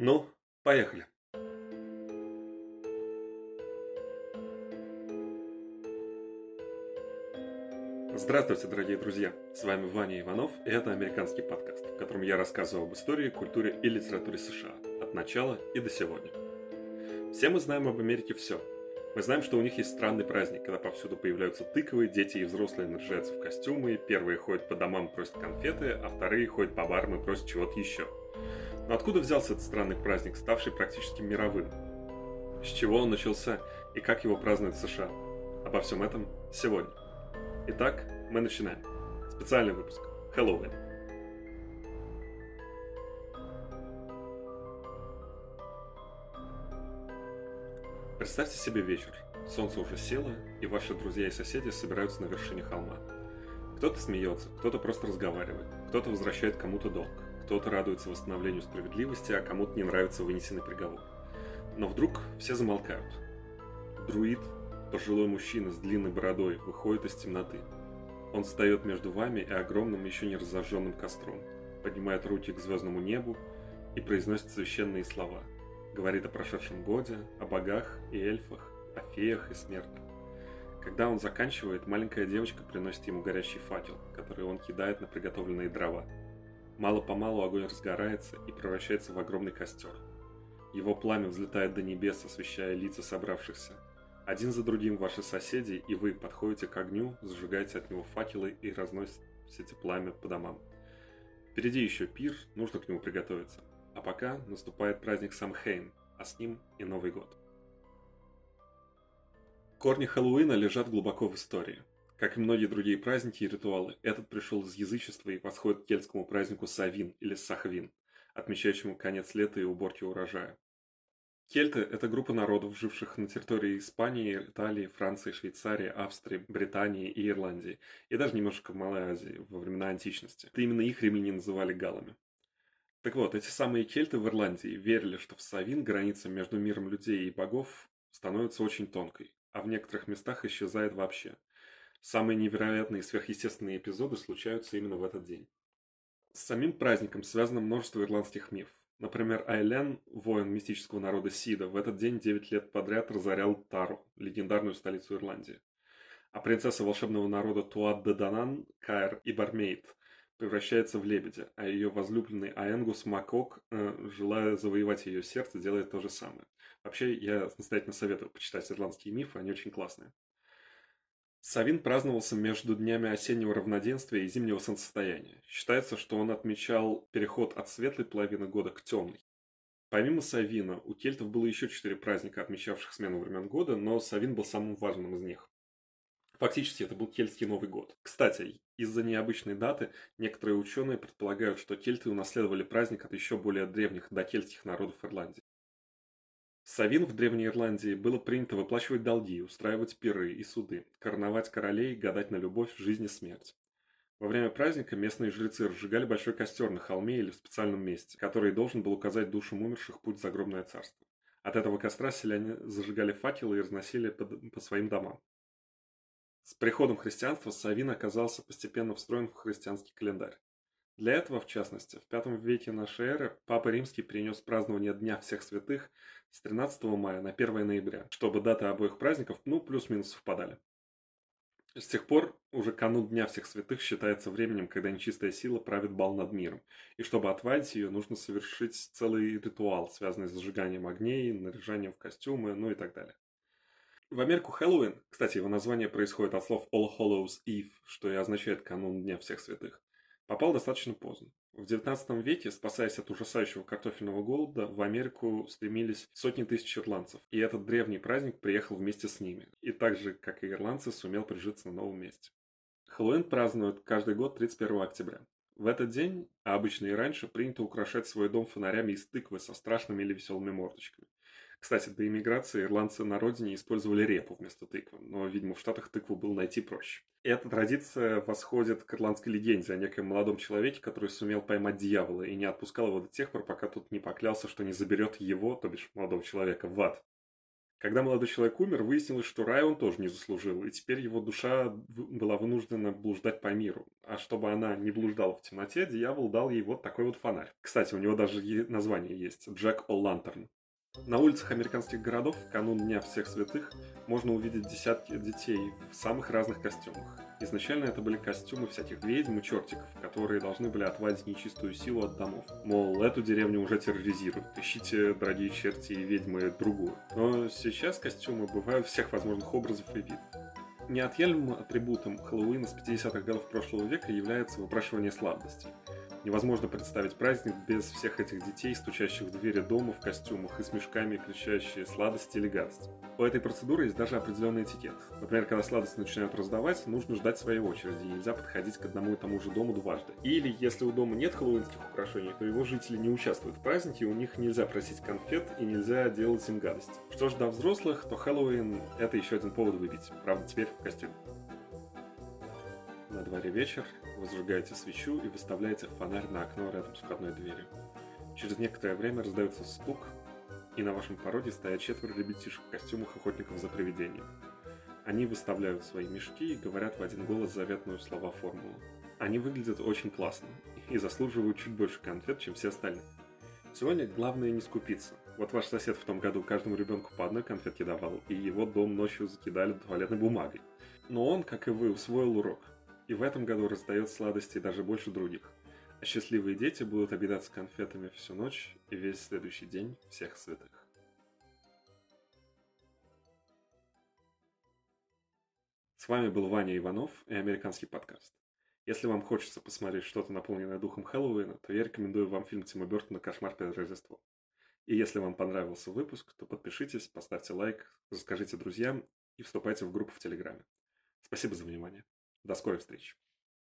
Ну, поехали. Здравствуйте, дорогие друзья! С вами Ваня Иванов, и это американский подкаст, в котором я рассказываю об истории, культуре и литературе США от начала и до сегодня. Все мы знаем об Америке все. Мы знаем, что у них есть странный праздник, когда повсюду появляются тыквы, дети и взрослые наряжаются в костюмы, первые ходят по домам и просят конфеты, а вторые ходят по барам и просят чего-то еще. Но откуда взялся этот странный праздник, ставший практически мировым? С чего он начался и как его празднуют в США? Обо всем этом сегодня. Итак, мы начинаем. Специальный выпуск. Хэллоуин. Представьте себе вечер. Солнце уже село, и ваши друзья и соседи собираются на вершине холма. Кто-то смеется, кто-то просто разговаривает, кто-то возвращает кому-то долг, кто-то радуется восстановлению справедливости, а кому-то не нравится вынесенный приговор. Но вдруг все замолкают. Друид, пожилой мужчина с длинной бородой, выходит из темноты. Он встает между вами и огромным еще не разожженным костром, поднимает руки к звездному небу и произносит священные слова – говорит о прошедшем годе, о богах и эльфах, о феях и смертных. Когда он заканчивает, маленькая девочка приносит ему горящий факел, который он кидает на приготовленные дрова. Мало-помалу огонь разгорается и превращается в огромный костер. Его пламя взлетает до небес, освещая лица собравшихся. Один за другим ваши соседи и вы подходите к огню, зажигаете от него факелы и разносите пламя по домам. Впереди еще пир, нужно к нему приготовиться. А пока наступает праздник Самхейн, а с ним и Новый год. Корни Хэллоуина лежат глубоко в истории. Как и многие другие праздники и ритуалы, этот пришел из язычества и восходит к кельтскому празднику Савин или Сахвин, отмечающему конец лета и уборки урожая. Кельты – это группа народов, живших на территории Испании, Италии, Франции, Швейцарии, Австрии, Британии и Ирландии, и даже немножко в Малой Азии во времена античности. Это именно их римляне называли галами. Так вот, эти самые кельты в Ирландии верили, что в Савин граница между миром людей и богов становится очень тонкой, а в некоторых местах исчезает вообще. Самые невероятные сверхъестественные эпизоды случаются именно в этот день. С самим праздником связано множество ирландских мифов. Например, Айлен, воин мистического народа Сида, в этот день 9 лет подряд разорял Тару, легендарную столицу Ирландии. А принцесса волшебного народа Туат-де-Данан, Каэр и Бармейт превращается в лебедя, а ее возлюбленный Аэнгус Макок, э, желая завоевать ее сердце, делает то же самое. Вообще, я настоятельно советую почитать ирландские мифы, они очень классные. Савин праздновался между днями осеннего равноденствия и зимнего солнцестояния. Считается, что он отмечал переход от светлой половины года к темной. Помимо Савина, у кельтов было еще четыре праздника, отмечавших смену времен года, но Савин был самым важным из них. Фактически это был кельтский Новый год. Кстати, из-за необычной даты некоторые ученые предполагают, что кельты унаследовали праздник от еще более древних докельтских народов Ирландии. Савин в Древней Ирландии было принято выплачивать долги, устраивать пиры и суды, короновать королей, гадать на любовь, жизнь и смерть. Во время праздника местные жрецы разжигали большой костер на холме или в специальном месте, который должен был указать душам умерших путь в загробное царство. От этого костра селяне зажигали факелы и разносили по, по своим домам. С приходом христианства Савин оказался постепенно встроен в христианский календарь. Для этого, в частности, в V веке нашей эры Папа Римский перенес празднование Дня всех святых с 13 мая на 1 ноября, чтобы даты обоих праздников ну плюс-минус совпадали. С тех пор уже канун Дня всех святых считается временем, когда нечистая сила правит бал над миром, и чтобы отвадить ее, нужно совершить целый ритуал, связанный с зажиганием огней, наряжанием в костюмы, ну и так далее. В Америку Хэллоуин, кстати, его название происходит от слов All Hallows Eve, что и означает канун Дня Всех Святых, попал достаточно поздно. В XIX веке, спасаясь от ужасающего картофельного голода, в Америку стремились сотни тысяч ирландцев, и этот древний праздник приехал вместе с ними, и так же, как и ирландцы, сумел прижиться на новом месте. Хэллоуин празднуют каждый год 31 октября. В этот день, а обычно и раньше, принято украшать свой дом фонарями из тыквы со страшными или веселыми мордочками. Кстати, до иммиграции ирландцы на родине использовали репу вместо тыквы, но, видимо, в Штатах тыкву было найти проще. Эта традиция восходит к ирландской легенде о некоем молодом человеке, который сумел поймать дьявола и не отпускал его до тех пор, пока тот не поклялся, что не заберет его, то бишь молодого человека, в ад. Когда молодой человек умер, выяснилось, что рай он тоже не заслужил, и теперь его душа была вынуждена блуждать по миру. А чтобы она не блуждала в темноте, дьявол дал ей вот такой вот фонарь. Кстати, у него даже название есть – Джек О'Лантерн. На улицах американских городов в канун Дня всех святых можно увидеть десятки детей в самых разных костюмах. Изначально это были костюмы всяких ведьм и чертиков, которые должны были отвадить нечистую силу от домов. Мол, эту деревню уже терроризируют, ищите, дорогие черти и ведьмы, другую. Но сейчас костюмы бывают всех возможных образов и видов. Неотъемлемым атрибутом Хэллоуина с 50-х годов прошлого века является выпрашивание сладостей. Невозможно представить праздник без всех этих детей, стучащих в двери дома в костюмах и с мешками, кричащие сладости или гадости. У этой процедуры есть даже определенный этикет. Например, когда сладости начинают раздавать, нужно ждать своей очереди, и нельзя подходить к одному и тому же дому дважды. Или, если у дома нет хэллоуинских украшений, то его жители не участвуют в празднике, у них нельзя просить конфет и нельзя делать им гадость. Что ж до взрослых, то Хэллоуин – это еще один повод выпить, правда теперь в костюме. На дворе вечер, вы зажигаете свечу и выставляете фонарь на окно рядом с входной дверью. Через некоторое время раздается стук, и на вашем пороге стоят четверо ребятишек в костюмах охотников за привидением. Они выставляют свои мешки и говорят в один голос заветную слова-формулу. Они выглядят очень классно и заслуживают чуть больше конфет, чем все остальные. Сегодня главное не скупиться. Вот ваш сосед в том году каждому ребенку по одной конфетке давал, и его дом ночью закидали туалетной бумагой. Но он, как и вы, усвоил урок – и в этом году раздает сладости даже больше других. А счастливые дети будут обедаться конфетами всю ночь и весь следующий день всех святых. С вами был Ваня Иванов и американский подкаст. Если вам хочется посмотреть что-то наполненное духом Хэллоуина, то я рекомендую вам фильм Тима Бертона «Кошмар перед Рождеством». И если вам понравился выпуск, то подпишитесь, поставьте лайк, расскажите друзьям и вступайте в группу в Телеграме. Спасибо за внимание. До скорой встречи.